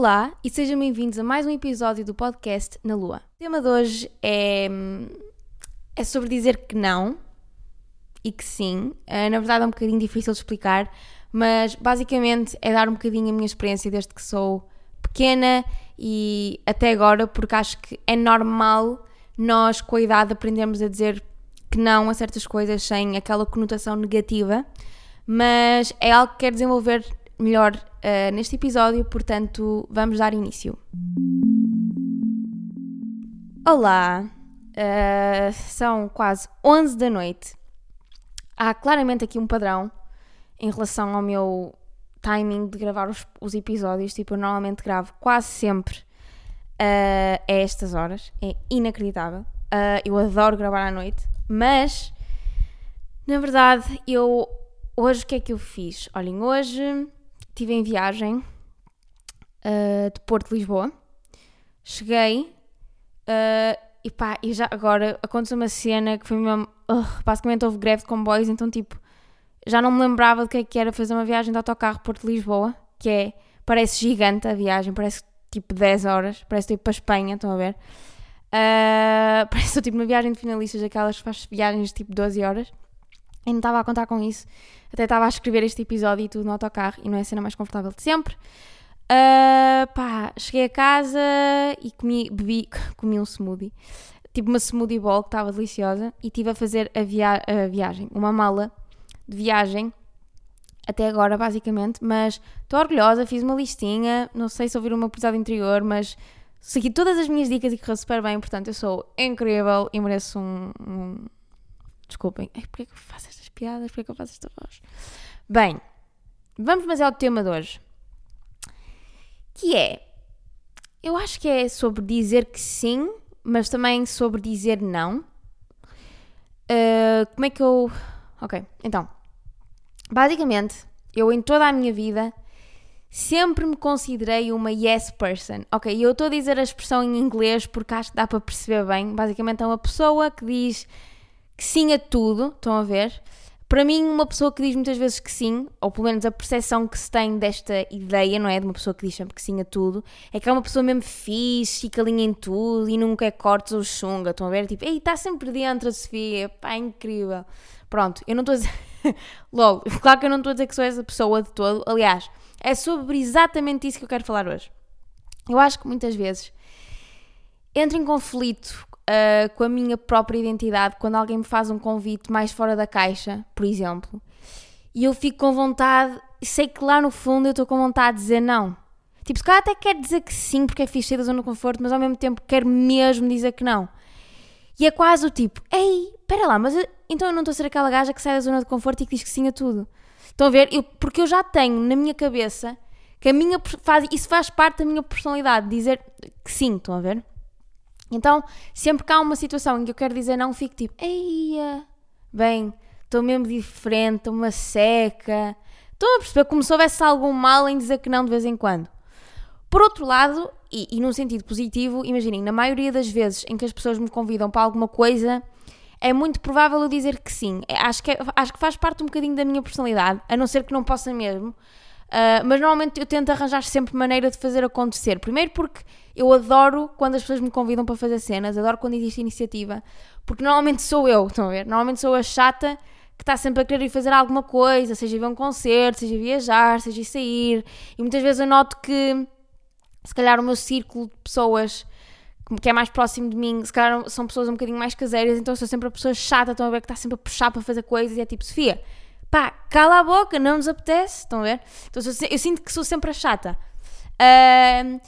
Olá e sejam bem-vindos a mais um episódio do podcast Na Lua. O tema de hoje é, é sobre dizer que não e que sim. Uh, na verdade é um bocadinho difícil de explicar, mas basicamente é dar um bocadinho a minha experiência desde que sou pequena e até agora, porque acho que é normal nós, com a idade, aprendermos a dizer que não a certas coisas sem aquela conotação negativa, mas é algo que quero desenvolver melhor uh, neste episódio, portanto, vamos dar início. Olá, uh, são quase 11 da noite. Há claramente aqui um padrão em relação ao meu timing de gravar os, os episódios. Tipo, eu normalmente gravo quase sempre uh, a estas horas. É inacreditável. Uh, eu adoro gravar à noite, mas na verdade eu hoje o que é que eu fiz? Olhem, hoje estive em viagem uh, de Porto Lisboa. Cheguei e pá, e já agora aconteceu uma cena que foi mesmo. Uh, basicamente houve greve de comboios, então tipo já não me lembrava do que é que era fazer uma viagem de autocarro Porto-Lisboa, que é, parece gigante a viagem, parece tipo 10 horas, parece tipo para a Espanha, estão a ver? Uh, parece tipo uma viagem de finalistas, aquelas que faz viagens de tipo 12 horas. E não estava a contar com isso. Até estava a escrever este episódio e tudo no autocarro e não é a cena mais confortável de sempre. Uh, pá, cheguei a casa e comi, bebi, comi um smoothie. Tipo uma smoothie bowl que estava deliciosa e estive a fazer a, via a viagem, uma mala de viagem até agora, basicamente, mas estou orgulhosa, fiz uma listinha, não sei se ouviram o meu episódio anterior, mas segui todas as minhas dicas e correu super bem, portanto eu sou incrível e mereço um... um... Desculpem, Ai, porquê que eu faço estas piadas, porquê que eu faço esta voz? Bem, vamos mas ao tema de hoje, que é, eu acho que é sobre dizer que sim, mas também sobre dizer não. Uh, como é que eu... Ok, então Basicamente, eu em toda a minha vida sempre me considerei uma yes person. Ok, eu estou a dizer a expressão em inglês porque acho que dá para perceber bem. Basicamente, é uma pessoa que diz que sim a tudo, estão a ver? Para mim, uma pessoa que diz muitas vezes que sim, ou pelo menos a percepção que se tem desta ideia, não é? De uma pessoa que diz sempre que sim a tudo, é que é uma pessoa mesmo fixe, fica alinha em tudo e nunca é cortes ou chunga, estão a ver? Tipo, ei, está sempre dentro a Sofia, pá, é incrível. Pronto, eu não estou a dizer. LOL, claro que eu não estou a dizer que sou essa pessoa de todo. Aliás, é sobre exatamente isso que eu quero falar hoje. Eu acho que muitas vezes entro em conflito uh, com a minha própria identidade quando alguém me faz um convite mais fora da caixa, por exemplo, e eu fico com vontade, sei que lá no fundo eu estou com vontade de dizer não. Tipo, se calhar até quero dizer que sim, porque é fixe da zona de conforto, mas ao mesmo tempo quero mesmo dizer que não. E é quase o tipo, ei, espera lá, mas eu, então eu não estou a ser aquela gaja que sai da zona de conforto e que diz que sim a tudo. Estão a ver? Eu, porque eu já tenho na minha cabeça que a minha faz, isso faz parte da minha personalidade, dizer que sim, estão a ver? Então, sempre que há uma situação em que eu quero dizer não, fico tipo, eia, bem, estou mesmo diferente, estou uma seca. Estão a perceber como se houvesse algum mal em dizer que não de vez em quando. Por outro lado, e, e num sentido positivo, imaginem, na maioria das vezes em que as pessoas me convidam para alguma coisa, é muito provável eu dizer que sim. É, acho que, é, acho que faz parte um bocadinho da minha personalidade, a não ser que não possa mesmo. Uh, mas normalmente eu tento arranjar sempre maneira de fazer acontecer. Primeiro porque eu adoro quando as pessoas me convidam para fazer cenas, adoro quando existe iniciativa, porque normalmente sou eu, estão a ver? Normalmente sou a chata que está sempre a querer ir fazer alguma coisa, seja ver um concerto, seja viajar, seja sair. E muitas vezes eu noto que se calhar o meu círculo de pessoas que é mais próximo de mim, se calhar são pessoas um bocadinho mais caseiras, então sou sempre a pessoa chata, estão a ver que está sempre a puxar para fazer coisas e é tipo, Sofia, pá, cala a boca, não nos apetece, estão a ver? Então eu, eu sinto que sou sempre a chata. Uh,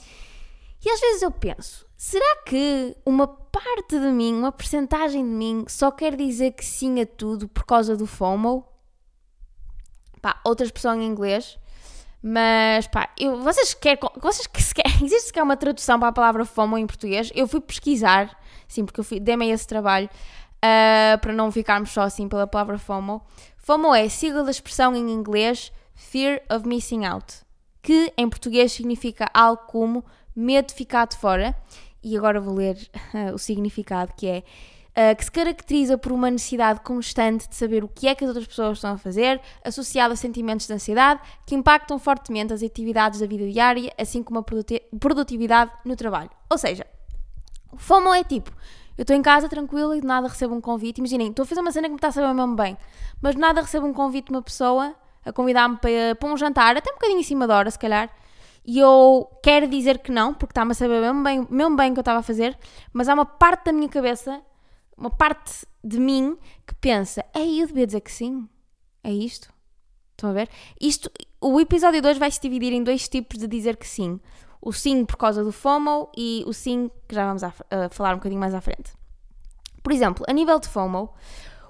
e às vezes eu penso, será que uma parte de mim, uma porcentagem de mim, só quer dizer que sim a tudo por causa do FOMO? Pá, outra expressão em inglês, mas pá, eu, vocês querem. Vocês que se quer, existe sequer uma tradução para a palavra FOMO em português? Eu fui pesquisar, sim, porque eu dei-me esse trabalho uh, para não ficarmos só assim pela palavra FOMO. FOMO é sigla da expressão em inglês Fear of Missing Out, que em português significa algo como medo de ficar de fora. E agora vou ler uh, o significado que é uh, que se caracteriza por uma necessidade constante de saber o que é que as outras pessoas estão a fazer, associado a sentimentos de ansiedade que impactam fortemente as atividades da vida diária, assim como a produtividade no trabalho. Ou seja, FOMO é tipo, eu estou em casa tranquila e de nada recebo um convite. Imaginem, estou a fazer uma cena que me está a saber mesmo bem, mas de nada recebo um convite de uma pessoa a convidar-me para, para um jantar, até um bocadinho em cima da hora, se calhar. E eu quero dizer que não, porque está-me a saber mesmo bem, mesmo bem o que eu estava a fazer, mas há uma parte da minha cabeça, uma parte de mim que pensa: ei, eu devia dizer que sim. É isto. Estão a ver? Isto, o episódio 2 vai se dividir em dois tipos de dizer que sim o sim por causa do FOMO e o sim que já vamos a, a falar um bocadinho mais à frente. Por exemplo, a nível de FOMO,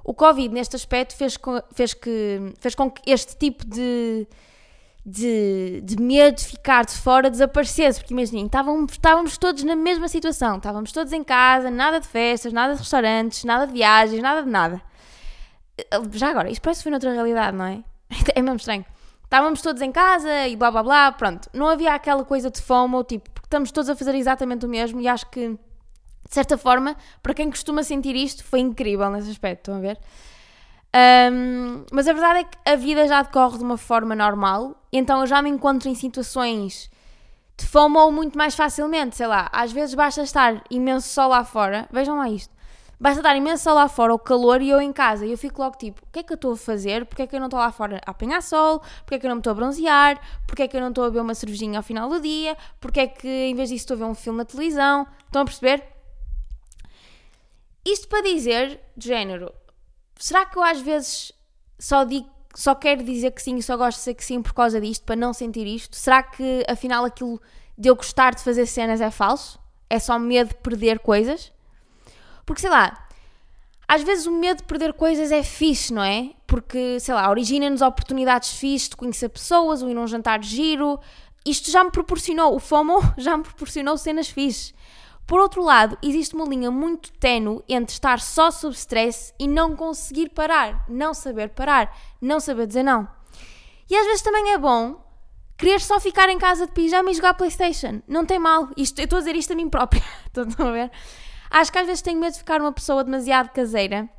o Covid neste aspecto fez com, fez que, fez com que este tipo de, de, de medo de ficar de fora desaparecesse, porque imaginem, estávamos, estávamos todos na mesma situação, estávamos todos em casa, nada de festas, nada de restaurantes, nada de viagens, nada de nada. Já agora, isto parece que foi noutra realidade, não é? É mesmo estranho estávamos todos em casa e blá blá blá, pronto. Não havia aquela coisa de FOMO, tipo, porque estamos todos a fazer exatamente o mesmo e acho que, de certa forma, para quem costuma sentir isto, foi incrível nesse aspecto, estão a ver? Um, mas a verdade é que a vida já decorre de uma forma normal, então eu já me encontro em situações de FOMO muito mais facilmente, sei lá, às vezes basta estar imenso sol lá fora, vejam lá isto, Basta estar imenso lá fora o calor e eu em casa. E eu fico logo tipo: o que é que eu estou a fazer? Porquê é que eu não estou lá fora a apanhar sol? Porquê é que eu não me estou a bronzear? Porquê é que eu não estou a beber uma cervejinha ao final do dia? Porquê é que em vez disso estou a ver um filme na televisão? Estão a perceber? Isto para dizer, de género, será que eu às vezes só digo só quero dizer que sim só gosto de dizer que sim por causa disto, para não sentir isto? Será que afinal aquilo de eu gostar de fazer cenas é falso? É só medo de perder coisas? Porque sei lá, às vezes o medo de perder coisas é fixe, não é? Porque, sei lá, origina-nos oportunidades fixe de conhecer pessoas, ou ir a um jantar de giro. Isto já me proporcionou, o FOMO já me proporcionou cenas fixe. Por outro lado, existe uma linha muito tenue entre estar só sob stress e não conseguir parar, não saber parar, não saber dizer não. E às vezes também é bom querer só ficar em casa de pijama e jogar Playstation. Não tem mal. Isto, eu estou a dizer isto a mim própria. Estão a ver? Acho que às vezes tenho medo de ficar uma pessoa demasiado caseira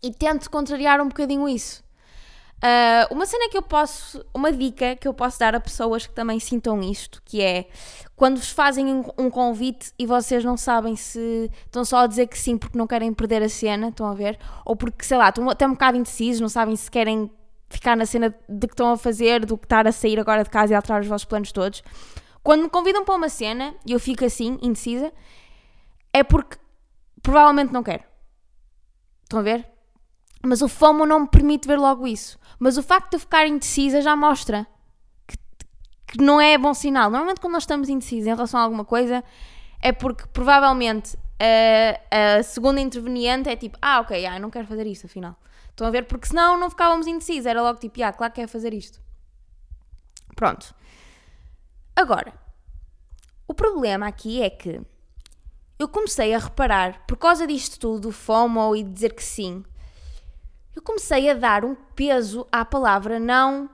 e tento contrariar um bocadinho isso. Uh, uma cena que eu posso, uma dica que eu posso dar a pessoas que também sintam isto, que é quando vos fazem um convite e vocês não sabem se estão só a dizer que sim porque não querem perder a cena, estão a ver? Ou porque, sei lá, estão até um bocado indecisos, não sabem se querem ficar na cena de que estão a fazer, do que estar a sair agora de casa e alterar os vossos planos todos. Quando me convidam para uma cena e eu fico assim, indecisa, é porque provavelmente não quero. Estão a ver? Mas o FOMO não me permite ver logo isso. Mas o facto de eu ficar indecisa já mostra que, que não é bom sinal. Normalmente, quando nós estamos indecisos em relação a alguma coisa, é porque provavelmente a, a segunda interveniente é tipo: Ah, ok, ah, não quero fazer isto afinal. Estão a ver? Porque senão não ficávamos indecisos. Era logo tipo: Ah, claro que quer fazer isto. Pronto. Agora, o problema aqui é que eu comecei a reparar, por causa disto tudo, do FOMO e dizer que sim, eu comecei a dar um peso à palavra não,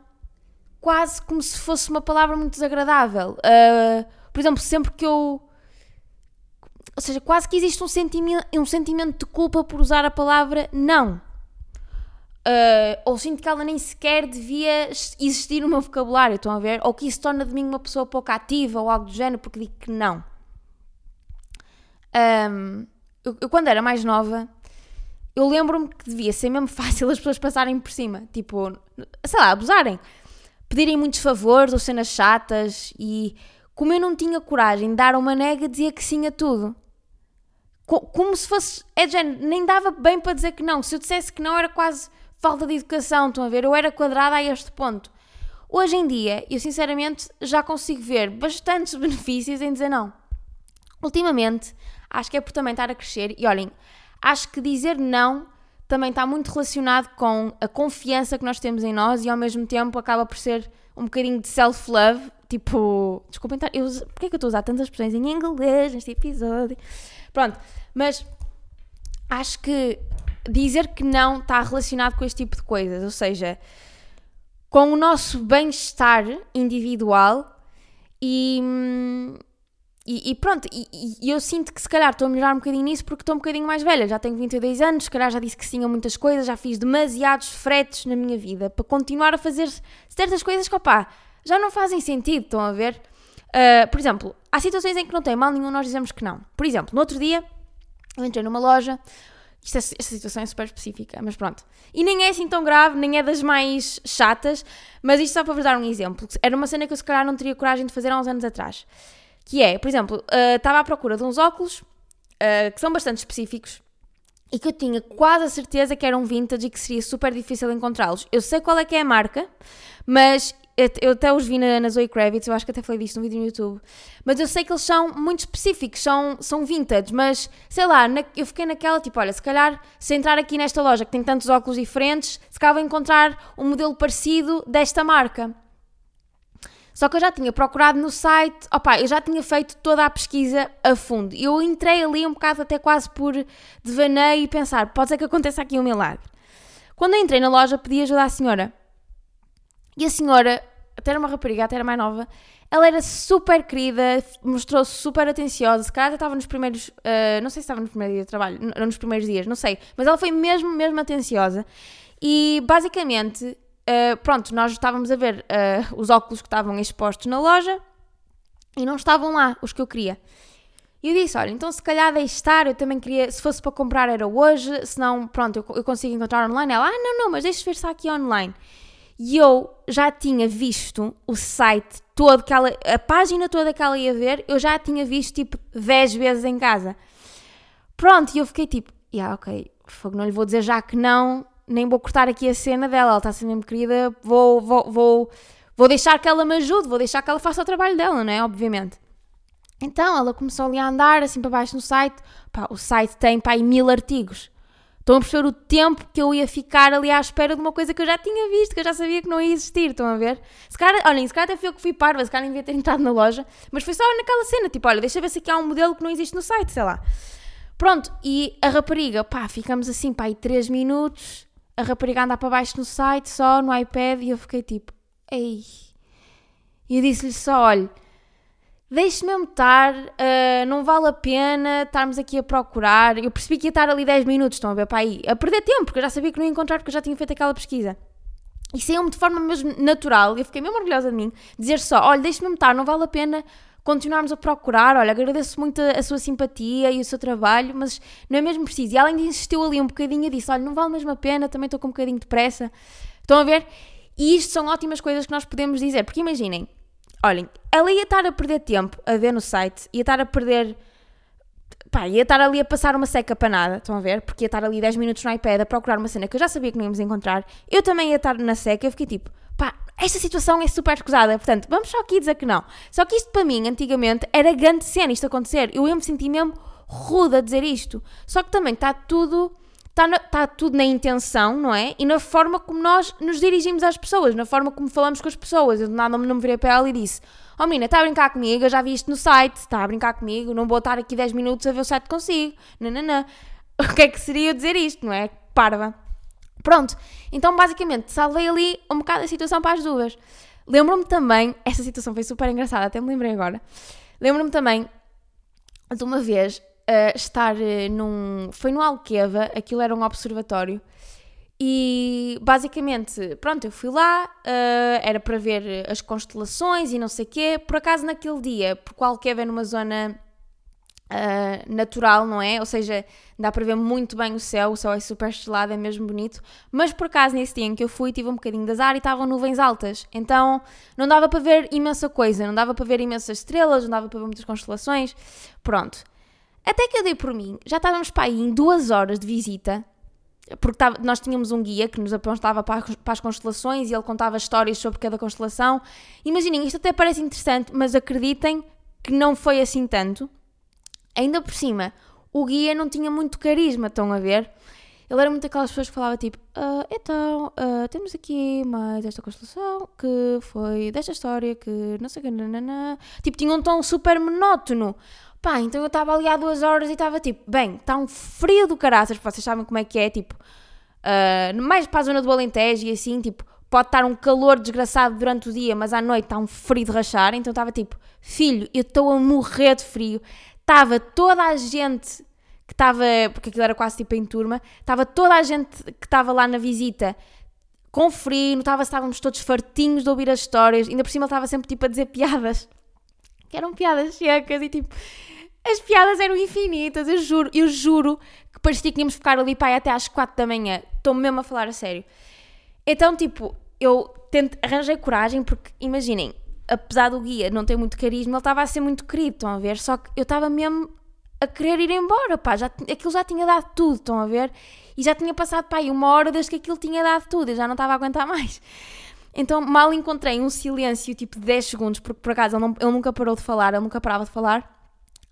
quase como se fosse uma palavra muito desagradável. Uh, por exemplo, sempre que eu. Ou seja, quase que existe um sentimento, um sentimento de culpa por usar a palavra não. Uh, ou sinto que ela nem sequer devia existir no meu vocabulário, estão a ver? Ou que isso torna de mim uma pessoa pouco ativa ou algo do género porque digo que não. Um, eu, eu, quando era mais nova, eu lembro-me que devia ser mesmo fácil as pessoas passarem por cima. Tipo, sei lá, abusarem. Pedirem muitos favores ou cenas chatas e como eu não tinha coragem de dar uma nega, dizia que sim a tudo. Como se fosse. É de género, nem dava bem para dizer que não. Se eu dissesse que não, era quase falta de educação. Estão a ver? Eu era quadrada a este ponto. Hoje em dia, eu sinceramente já consigo ver bastantes benefícios em dizer não. Ultimamente, Acho que é por também estar a crescer. E olhem, acho que dizer não também está muito relacionado com a confiança que nós temos em nós e ao mesmo tempo acaba por ser um bocadinho de self-love. Tipo, desculpem, eu, porquê é que eu estou a usar tantas expressões em inglês neste episódio? Pronto, mas acho que dizer que não está relacionado com este tipo de coisas, ou seja, com o nosso bem-estar individual e, hum, e, e pronto, e, e, eu sinto que se calhar estou a melhorar um bocadinho nisso porque estou um bocadinho mais velha, já tenho 22 anos, se calhar já disse que sim a muitas coisas, já fiz demasiados fretes na minha vida para continuar a fazer certas coisas que, opá, já não fazem sentido, estão a ver? Uh, por exemplo, há situações em que não tem mal nenhum nós dizemos que não. Por exemplo, no outro dia, eu entrei numa loja, isto é, esta situação é super específica, mas pronto. E nem é assim tão grave, nem é das mais chatas, mas isto só para vos dar um exemplo. Era uma cena que eu se calhar não teria coragem de fazer há uns anos atrás. Que é, por exemplo, uh, estava à procura de uns óculos uh, que são bastante específicos e que eu tinha quase a certeza que eram vintage e que seria super difícil encontrá-los. Eu sei qual é que é a marca, mas eu até os vi na, na Zoe Kravitz, eu acho que até falei disto num vídeo no YouTube, mas eu sei que eles são muito específicos, são, são vintage, mas sei lá, na, eu fiquei naquela tipo, olha, se calhar se entrar aqui nesta loja que tem tantos óculos diferentes, se calhar vou encontrar um modelo parecido desta marca. Só que eu já tinha procurado no site, opa, eu já tinha feito toda a pesquisa a fundo. Eu entrei ali um bocado até quase por devaneio e pensar, pode ser que aconteça aqui um milagre. Quando eu entrei na loja, pedi ajuda à senhora. E a senhora, até era uma rapariga, até era mais nova, ela era super querida, mostrou-se super atenciosa, se calhar estava nos primeiros, uh, não sei se estava no primeiro dia de trabalho, não nos primeiros dias, não sei, mas ela foi mesmo, mesmo atenciosa. E basicamente uh, pronto, nós estávamos a ver uh, os óculos que estavam expostos na loja e não estavam lá os que eu queria. E eu disse: Olha, então se calhar deixe estar, eu também queria, se fosse para comprar era hoje, se não, pronto, eu, eu consigo encontrar online. Ela: Ah, não, não, mas deixe ver se aqui online. E eu já tinha visto o site todo, que ela, a página toda que ela ia ver, eu já tinha visto tipo 10 vezes em casa. Pronto, e eu fiquei tipo: Yeah, ok, não lhe vou dizer já que não, nem vou cortar aqui a cena dela, ela está ser mesmo querida, vou, vou, vou, vou deixar que ela me ajude, vou deixar que ela faça o trabalho dela, não é? Obviamente. Então ela começou ali a andar assim para baixo no site. Pá, o site tem pá, mil artigos. Estão a perceber o tempo que eu ia ficar ali à espera de uma coisa que eu já tinha visto, que eu já sabia que não ia existir. Estão a ver? Se calhar, olhem, se calhar até fui eu que fui parva, se calhar nem devia ter entrado na loja, mas foi só naquela cena, tipo, olha, deixa ver se aqui há um modelo que não existe no site, sei lá. Pronto, e a rapariga, pá, ficamos assim, pá, aí 3 minutos, a rapariga andar para baixo no site, só no iPad, e eu fiquei tipo, ei. E eu disse-lhe só: olha, deixe-me estar, uh, não vale a pena estarmos aqui a procurar. Eu percebi que ia estar ali 10 minutos, estão a ver para aí, a perder tempo, porque eu já sabia que não ia encontrar, porque eu já tinha feito aquela pesquisa. E saiu-me de forma mesmo natural, eu fiquei mesmo orgulhosa de mim, dizer só: olha, deixe-me estar, não vale a pena continuarmos a procurar. Olha, agradeço muito a, a, sua simpatia e o seu trabalho, mas não é mesmo preciso. E ela ainda insistiu ali um bocadinho disse: Olha, não vale mesmo a pena, também estou com um bocadinho de pressa. Estão a ver? E isto são ótimas coisas que nós podemos dizer, porque imaginem, olhem, ela ia estar a perder tempo a ver no site, ia estar a perder. Pá, ia estar ali a passar uma seca para nada, estão a ver? Porque ia estar ali 10 minutos no iPad a procurar uma cena que eu já sabia que não íamos encontrar. Eu também ia estar na seca, eu fiquei tipo, pá, esta situação é super escusada, portanto, vamos só aqui dizer que não. Só que isto para mim, antigamente, era grande cena isto acontecer. Eu ia me sentir mesmo rude a dizer isto. Só que também está tudo. Está, na, está tudo na intenção, não é? E na forma como nós nos dirigimos às pessoas, na forma como falamos com as pessoas. Eu de nada não me virei para ela e disse: Oh menina, está a brincar comigo, eu já vi isto no site, está a brincar comigo, não vou estar aqui 10 minutos a ver o site consigo. Não. O que é que seria eu dizer isto, não é? Parva. Pronto, então basicamente salvei ali um bocado a situação para as duas. Lembro-me também, esta situação foi super engraçada, até me lembrei agora. Lembro-me também de uma vez uh, estar uh, num. Foi no Alqueva, aquilo era um observatório. E basicamente, pronto, eu fui lá, uh, era para ver as constelações e não sei o quê. Por acaso, naquele dia, porque o Alqueva é numa zona uh, natural, não é? Ou seja, dá para ver muito bem o céu, o céu é super estrelado, é mesmo bonito. Mas por acaso, nesse dia em que eu fui, tive um bocadinho de azar e estavam nuvens altas. Então não dava para ver imensa coisa, não dava para ver imensas estrelas, não dava para ver muitas constelações. Pronto. Até que eu dei por mim, já estávamos para aí em duas horas de visita, porque nós tínhamos um guia que nos apontava para, as constelações e ele contava histórias sobre cada constelação. Imaginem, isto até parece interessante, mas acreditem que não foi assim tanto. Ainda por cima, o guia não tinha muito carisma, estão a ver? Ele era muito aquelas pessoas que falava tipo, ah, então, uh, temos aqui mais esta constelação que foi desta história que não sei o que, nanana. Tipo, tinha um tom super monótono. Pá, então eu estava ali há duas horas e estava tipo, bem, está um frio do caraças, vocês sabem como é que é, tipo, uh, mais para a zona do Alentejo e assim, tipo, pode estar um calor desgraçado durante o dia, mas à noite está um frio de rachar. Então estava tipo, filho, eu estou a morrer de frio. Estava toda a gente que estava, porque aquilo era quase tipo em turma, estava toda a gente que estava lá na visita com frio, notava se estávamos todos fartinhos de ouvir as histórias, ainda por cima ele estava sempre tipo a dizer piadas, que eram piadas secas e tipo, as piadas eram infinitas, eu juro, eu juro que parecia que íamos ficar ali pai até às quatro da manhã, estou mesmo a falar a sério. Então, tipo, eu tento, arranjei coragem porque, imaginem, apesar do guia não ter muito carisma, ele estava a ser muito querido, estão a ver? Só que eu estava mesmo a querer ir embora, pá, já, aquilo já tinha dado tudo, estão a ver? E já tinha passado, pá, uma hora desde que aquilo tinha dado tudo, eu já não estava a aguentar mais. Então mal encontrei um silêncio tipo de 10 segundos, porque por acaso ele, não, ele nunca parou de falar, ele nunca parava de falar.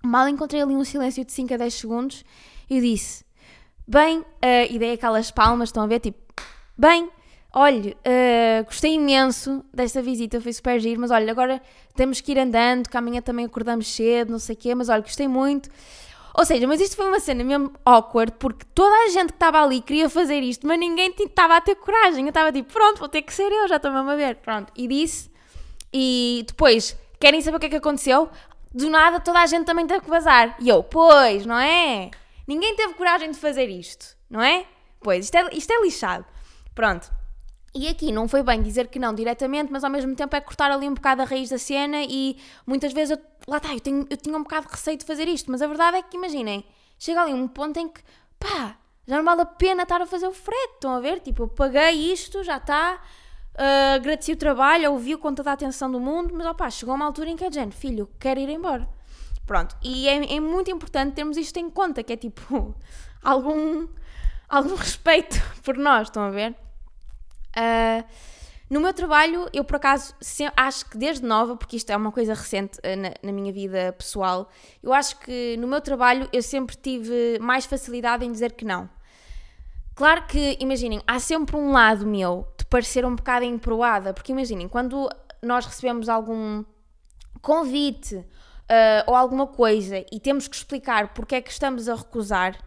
Mal encontrei ali um silêncio de 5 a 10 segundos e disse: Bem, uh, e dei aquelas palmas, estão a ver? Tipo, bem, olha, uh, gostei imenso desta visita, foi super giro, mas olha, agora temos que ir andando, que amanhã também acordamos cedo, não sei o quê, mas olha, gostei muito. Ou seja, mas isto foi uma cena mesmo awkward, porque toda a gente que estava ali queria fazer isto, mas ninguém estava a ter coragem. Eu estava tipo, pronto, vou ter que ser eu, já estou mesmo a ver. Pronto, e disse. E depois, querem saber o que é que aconteceu? Do nada toda a gente também teve que vazar. E eu, pois, não é? Ninguém teve coragem de fazer isto, não é? Pois, isto é, isto é lixado. Pronto. E aqui não foi bem dizer que não diretamente, mas ao mesmo tempo é cortar ali um bocado a raiz da cena e muitas vezes eu, lá está, eu, tenho, eu tinha um bocado de receio de fazer isto, mas a verdade é que imaginem, chega ali um ponto em que pá, já não vale a pena estar a fazer o frete, estão a ver? Tipo, eu paguei isto, já está, uh, agradeci o trabalho, ouvi-o com toda a atenção do mundo, mas opá, chegou uma altura em que é gente, filho, quero ir embora. Pronto, e é, é muito importante termos isto em conta, que é tipo, algum, algum respeito por nós, estão a ver? Uh, no meu trabalho, eu por acaso acho que desde nova, porque isto é uma coisa recente uh, na, na, minha vida pessoal, eu acho que no meu trabalho eu sempre tive mais facilidade em dizer que não. Claro que, imaginem, há sempre um lado meu de parecer um bocado emproada, porque imaginem, quando nós recebemos algum convite uh, ou alguma coisa e temos que explicar porque é que estamos a recusar,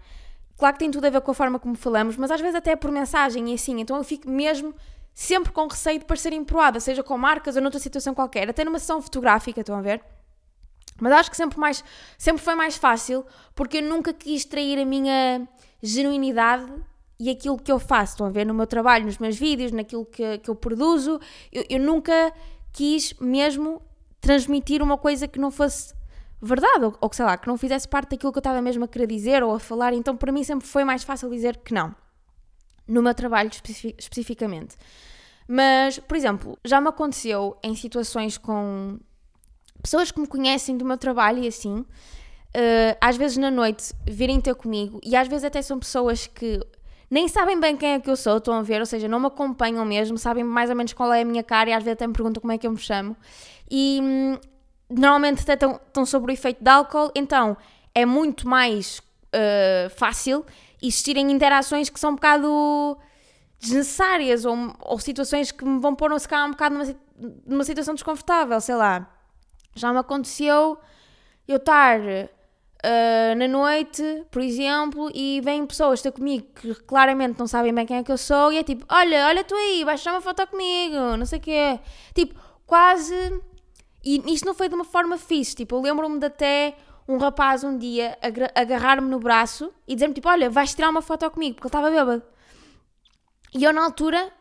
Claro que tem tudo a ver com a forma como falamos, mas às vezes até é por mensagem e assim, então eu fico mesmo sempre com receio de parecer emproada, seja com marcas ou noutra situação qualquer, até numa sessão fotográfica, estão a ver? Mas acho que sempre, mais, sempre foi mais fácil porque eu nunca quis trair a minha genuinidade e aquilo que eu faço. Estão a ver no meu trabalho, nos meus vídeos, naquilo que, que eu produzo. Eu, eu nunca quis mesmo transmitir uma coisa que não fosse verdade, ou, ou sei lá, que não fizesse parte daquilo que eu estava mesmo a querer dizer ou a falar, então para mim sempre foi mais fácil dizer que não, no meu trabalho especificamente. Mas, por exemplo, já me aconteceu em situações com pessoas que me conhecem do meu trabalho e assim, uh, às vezes na noite virem ter comigo, e às vezes até são pessoas que nem sabem bem quem é que eu sou, estão a ver, ou seja, não me acompanham mesmo, sabem mais ou menos qual é a minha cara e às vezes até me perguntam como é que eu me chamo. E hum, normalmente até estão, estão sobre o efeito de álcool, então é muito mais uh, fácil existirem interações que são um bocado desnecessárias ou, ou situações que me vão pôr se calhar um bocado numa, numa situação desconfortável, sei lá. Já me aconteceu eu estar uh, na noite, por exemplo, e vêm pessoas ter comigo que claramente não sabem bem quem é que eu sou e é tipo, olha, olha tu aí, vais tirar uma foto comigo, não sei o quê. Tipo, quase e isto não foi de uma forma fixe. Tipo, eu lembro-me de até um rapaz um dia agarrar-me no braço e dizer-me tipo, olha, vais tirar uma foto comigo, porque ele estava bêbado. E eu na altura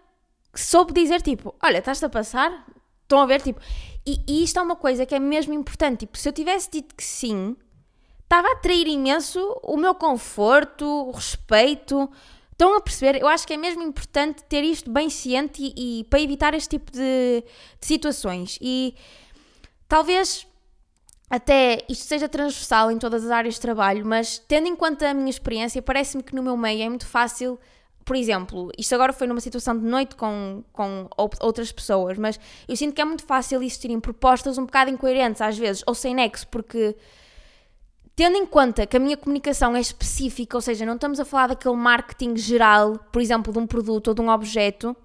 soube dizer tipo, olha, estás-te a passar? Estão a ver? Tipo, e, e, isto é uma coisa que é mesmo importante. Tipo, se eu tivesse dito que sim, estava a atrair imenso o meu conforto, o respeito. Estão a perceber? Eu acho que é mesmo importante ter isto bem ciente e, e para evitar este tipo de, de situações. E Talvez até isto seja transversal em todas as áreas de trabalho, mas tendo em conta a minha experiência, parece-me que no meu meio é muito fácil. Por exemplo, isto agora foi numa situação de noite com, com outras pessoas, mas eu sinto que é muito fácil existirem propostas um bocado incoerentes às vezes, ou sem nexo, porque tendo em conta que a minha comunicação é específica, ou seja, não estamos a falar daquele marketing geral, por exemplo, de um produto ou de um objeto,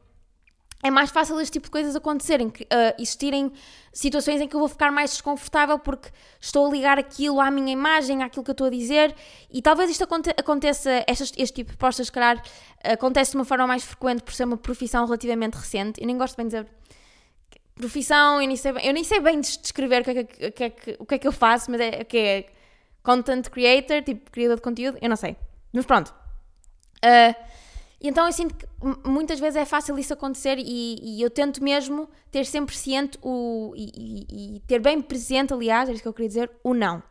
é mais fácil este tipo de coisas acontecerem, uh, existirem situações em que eu vou ficar mais desconfortável porque estou a ligar aquilo à minha imagem, àquilo que eu estou a dizer, e talvez isto aconte aconteça, este, este tipo de propostas, se calhar, acontece de uma forma mais frequente por ser uma profissão relativamente recente. Eu nem gosto bem de dizer profissão, eu nem sei bem, eu nem sei bem descrever o que, é que, o, que é que, o que é que eu faço, mas é que é content creator, tipo criador de conteúdo, eu não sei. Mas pronto. Uh, então eu sinto que muitas vezes é fácil isso acontecer e, e eu tento mesmo ter sempre ciente o, e, e, e, ter bem presente, aliás, é isso que eu queria dizer, o não.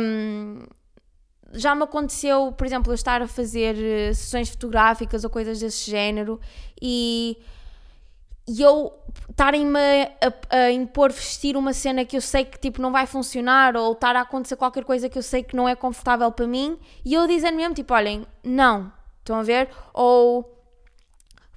Um, já me aconteceu, por exemplo, eu estar a fazer eh, sessões fotográficas ou coisas desse género e, e eu estarem-me a, a, impor vestir uma cena que eu sei que tipo não vai funcionar ou estar a acontecer qualquer coisa que eu sei que não é confortável para mim e eu dizer mesmo tipo, olhem, não, Estão a ver? Ou,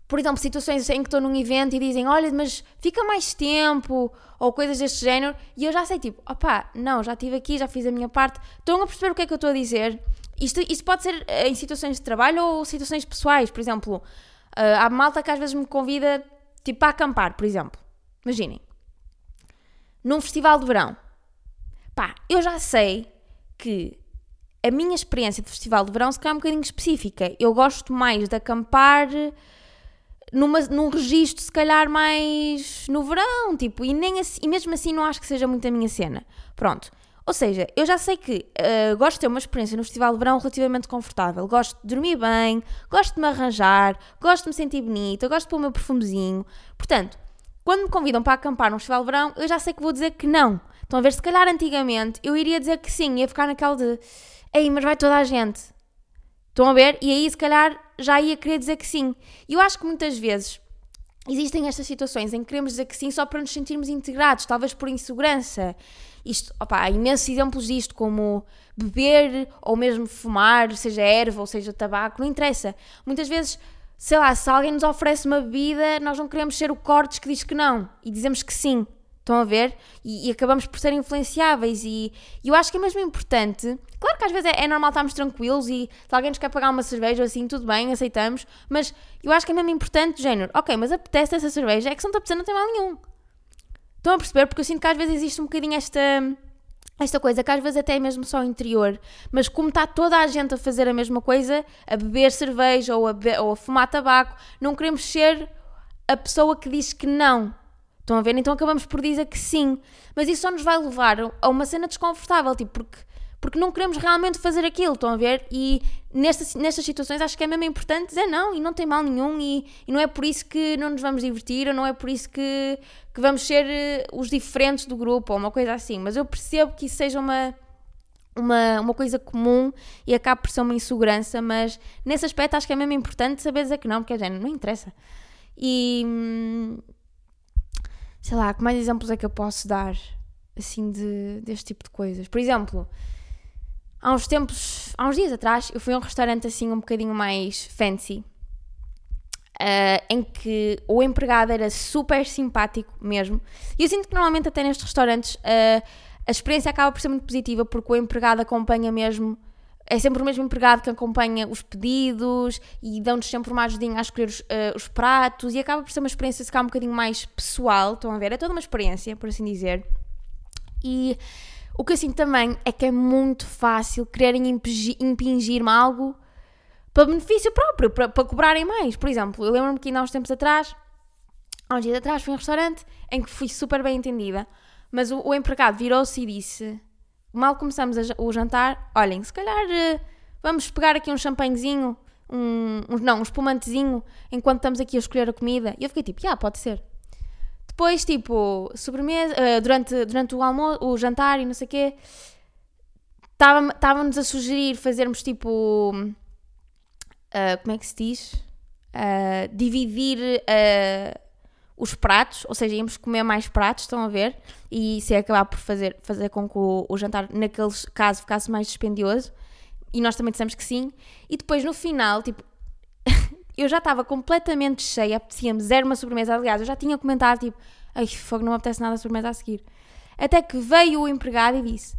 por exemplo, situações em que estou num evento e dizem, olha, mas fica mais tempo, ou coisas deste género, e eu já sei, tipo, opá, não, já estive aqui, já fiz a minha parte. Estão a perceber o que é que eu estou a dizer? Isto, isto pode ser eh, em situações de trabalho ou situações pessoais, por exemplo, uh, há malta que às vezes me convida, tipo, para acampar, por exemplo. Imaginem, num festival de verão. Pá, eu já sei que a minha experiência de festival de verão se calhar é um bocadinho específica. Eu gosto mais de acampar numa, num registro, se calhar, mais no verão, tipo, e, nem assim, e mesmo assim não acho que seja muito a minha cena. Pronto. Ou seja, eu já sei que uh, gosto de ter uma experiência no festival de verão relativamente confortável. Gosto de dormir bem, gosto de me arranjar, gosto de me sentir bonita, gosto de pôr o meu perfumezinho. Portanto, quando me convidam para acampar num festival de verão, eu já sei que vou dizer que não. Estão a ver, se calhar antigamente eu iria dizer que sim, ia ficar naquela de Ei, mas vai toda a gente. Estão a ver? E aí, se calhar, já ia querer dizer que sim. E eu acho que muitas vezes existem estas situações em que queremos dizer que sim só para nos sentirmos integrados, talvez por insegurança. Isto, opa, há imensos exemplos disto, como beber ou mesmo fumar, seja erva ou seja tabaco, não interessa. Muitas vezes, sei lá, se alguém nos oferece uma bebida, nós não queremos ser o cortes que diz que não e dizemos que sim. Estão a ver? E, e, acabamos por ser influenciáveis. E, e, eu acho que é mesmo importante. Claro que às vezes é, é, normal estarmos tranquilos e se alguém nos quer pagar uma cerveja assim, tudo bem, aceitamos. Mas eu acho que é mesmo importante, género, ok, mas apetece essa cerveja, é que se não apetecendo, não tem mal nenhum. Estão a perceber? Porque eu sinto que às vezes existe um bocadinho esta, esta coisa, que às vezes até é mesmo só interior. Mas como está toda a gente a fazer a mesma coisa, a beber cerveja ou a, be ou a fumar tabaco, não queremos ser a pessoa que diz que não Estão a ver? Então acabamos por dizer que sim. Mas isso só nos vai levar a uma cena desconfortável, tipo, porque, porque não queremos realmente fazer aquilo, estão a ver? E nestas, nestas situações acho que é mesmo importante dizer não, e não tem mal nenhum, e, e não é por isso que não nos vamos divertir, ou não é por isso que, que vamos ser uh, os diferentes do grupo, ou uma coisa assim. Mas eu percebo que isso seja uma. Uma, uma coisa comum e acaba por ser uma insegurança, mas nesse aspecto acho que é mesmo importante saber dizer que não, porque a gente não interessa. E, hum, sei lá, que mais exemplos é que eu posso dar, assim, de, deste tipo de coisas? Por exemplo, há uns tempos, há uns dias atrás, eu fui a um restaurante assim um bocadinho mais fancy, uh, em que o empregado era super simpático mesmo. E eu sinto que normalmente até nestes restaurantes uh, a experiência acaba por ser muito positiva porque o empregado acompanha mesmo é sempre o mesmo empregado que acompanha os pedidos e dão-nos sempre uma ajudinha a escolher os, uh, os, pratos e acaba por ser uma experiência se calhar um bocadinho mais pessoal, estão a ver? É toda uma experiência, por assim dizer. E o que eu sinto também é que é muito fácil quererem impingir-me algo para benefício próprio, para, para cobrarem mais. Por exemplo, eu lembro-me que ainda há uns tempos atrás, há uns dias atrás, fui a um restaurante em que fui super bem entendida, mas o, o empregado virou-se e disse mal começamos o jantar, olhem, se calhar uh, vamos pegar aqui um champanhezinho, um, não, um espumantezinho, enquanto estamos aqui a escolher a comida. E eu fiquei tipo, ah, yeah, pode ser. Depois, tipo, sobremesa, uh, durante, durante o almoço, o jantar e não sei o quê, estavam-nos a sugerir fazermos tipo, uh, como é que se diz? dividir os pratos, ou seja, íamos comer mais pratos, estão a ver? E isso ia acabar por fazer, fazer com que o, o jantar, naquele caso, ficasse mais dispendioso. E nós também dissemos que sim. E depois, no final, tipo, eu já estava completamente cheia, apetecia-me zero uma sobremesa. Aliás, eu já tinha comentado, tipo, ai, fogo, não me apetece nada a sobremesa a seguir. Até que veio o empregado e disse: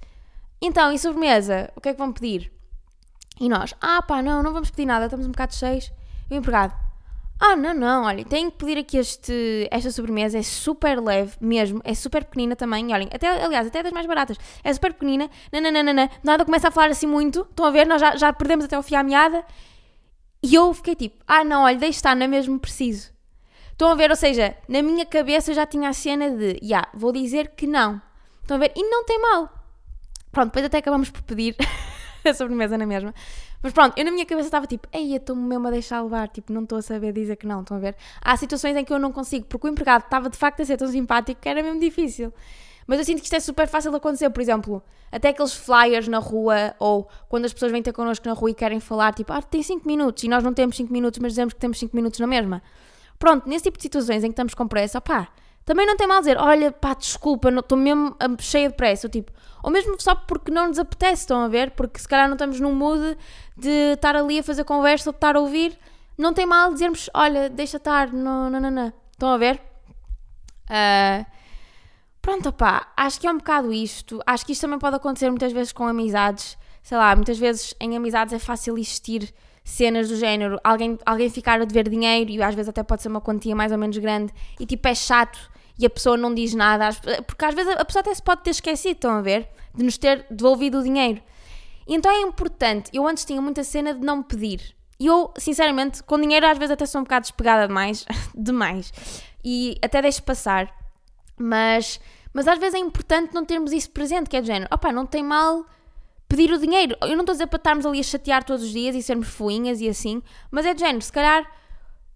Então, e sobremesa? O que é que vão pedir? E nós: Ah, pá, não, não vamos pedir nada, estamos um bocado cheios. E o empregado: Ah, não, não, olhem, tenho que pedir aqui este, esta sobremesa, é super leve mesmo, é super pequenina também, olhem, até, aliás, até das mais baratas, é super pequenina, nananana, nada começa a falar assim muito, estão a ver, nós já, já perdemos até o fio à meada, e eu fiquei tipo, ah não, olha, deixa estar, não é mesmo preciso. Estão a ver, ou seja, na minha cabeça já tinha a cena de, já, yeah, vou dizer que não. Estão a ver? E não tem mal. Pronto, depois até acabamos por pedir a sobremesa na mesma. Mas pronto, eu na minha cabeça estava tipo, ei, estou-me mesmo a deixar levar, tipo, não estou a saber dizer que não, estão a ver? Há situações em que eu não consigo, porque o empregado estava de facto a ser tão simpático que era mesmo difícil. Mas eu sinto que isto é super fácil de acontecer, por exemplo, até aqueles flyers na rua ou quando as pessoas vêm ter connosco na rua e querem falar, tipo, ah, tem 5 minutos e nós não temos 5 minutos, mas dizemos que temos 5 minutos na mesma. Pronto, nesse tipo de situações em que estamos com pressa, opá, também não tem mal dizer, olha, pá, desculpa, estou mesmo cheia de pressa, ou tipo, ou mesmo só porque não nos apetece, estão a ver? Porque se calhar não estamos num mood de estar ali a fazer conversa ou de estar a ouvir, não tem mal dizermos, olha, deixa estar, não, não, não, não. Estão a ver? Uh, pronto, opá, acho que é um bocado isto. Acho que isto também pode acontecer muitas vezes com amizades. Sei lá, muitas vezes em amizades é fácil existir cenas do género, alguém, alguém ficar a dever dinheiro e às vezes até pode ser uma quantia mais ou menos grande e tipo é chato e a pessoa não diz nada, porque às vezes a pessoa até se pode ter esquecido, estão a ver? De nos ter devolvido o dinheiro. E então é importante, eu antes tinha muita cena de não pedir. E eu, sinceramente, com dinheiro às vezes até sou um bocado despegada demais, demais. E até deixo passar. Mas, mas às vezes é importante não termos isso presente, que é do género, opá, não tem mal pedir o dinheiro. Eu não estou a dizer para estarmos ali a chatear todos os dias e sermos fuinhas e assim, mas é do género, se calhar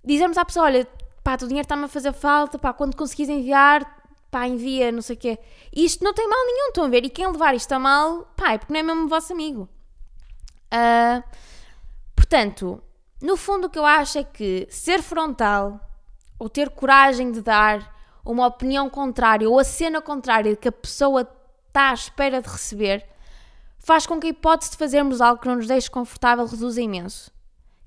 dizermos à pessoa, olha, pá, o dinheiro está-me a fazer falta, pá, quando conseguires enviar, pá, envia, não sei o quê. E isto não tem mal nenhum, estão a ver? E quem levar isto a mal, pá, é porque não é mesmo vosso amigo. Uh, portanto, no fundo o que eu acho é que ser frontal, ou ter coragem de dar uma opinião contrária, ou a cena contrária que a pessoa está à espera de receber, faz com que a hipótese de fazermos algo que não nos deixe confortável reduza imenso.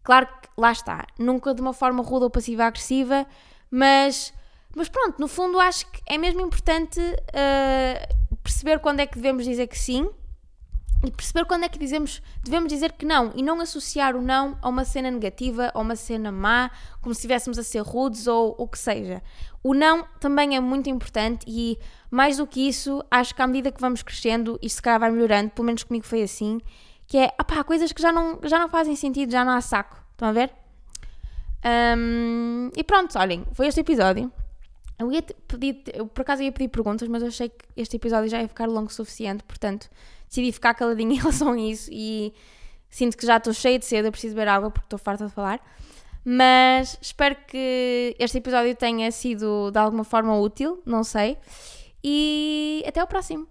Claro que lá está, nunca de uma forma rude ou passiva-agressiva, mas, mas pronto, no fundo acho que é mesmo importante uh, perceber quando é que devemos dizer que sim e perceber quando é que dizemos, devemos dizer que não e não associar o não a uma cena negativa, a uma cena má, como se estivéssemos a ser rudes ou o que seja. O não também é muito importante e mais do que isso, acho que à medida que vamos crescendo, isto se calhar vai melhorando, pelo menos comigo foi assim, que é, opá, coisas que já não, já não fazem sentido, já não há saco. Estão a ver? Um, e pronto, olhem, foi este episódio. Eu ia pedir, eu por acaso ia pedir perguntas, mas eu achei que este episódio já ia ficar longo o suficiente, portanto decidi ficar caladinha em relação a isso e sinto que já estou cheia de sede, eu preciso beber água porque estou farta de falar. Mas espero que este episódio tenha sido de alguma forma útil, não sei. E até o próximo.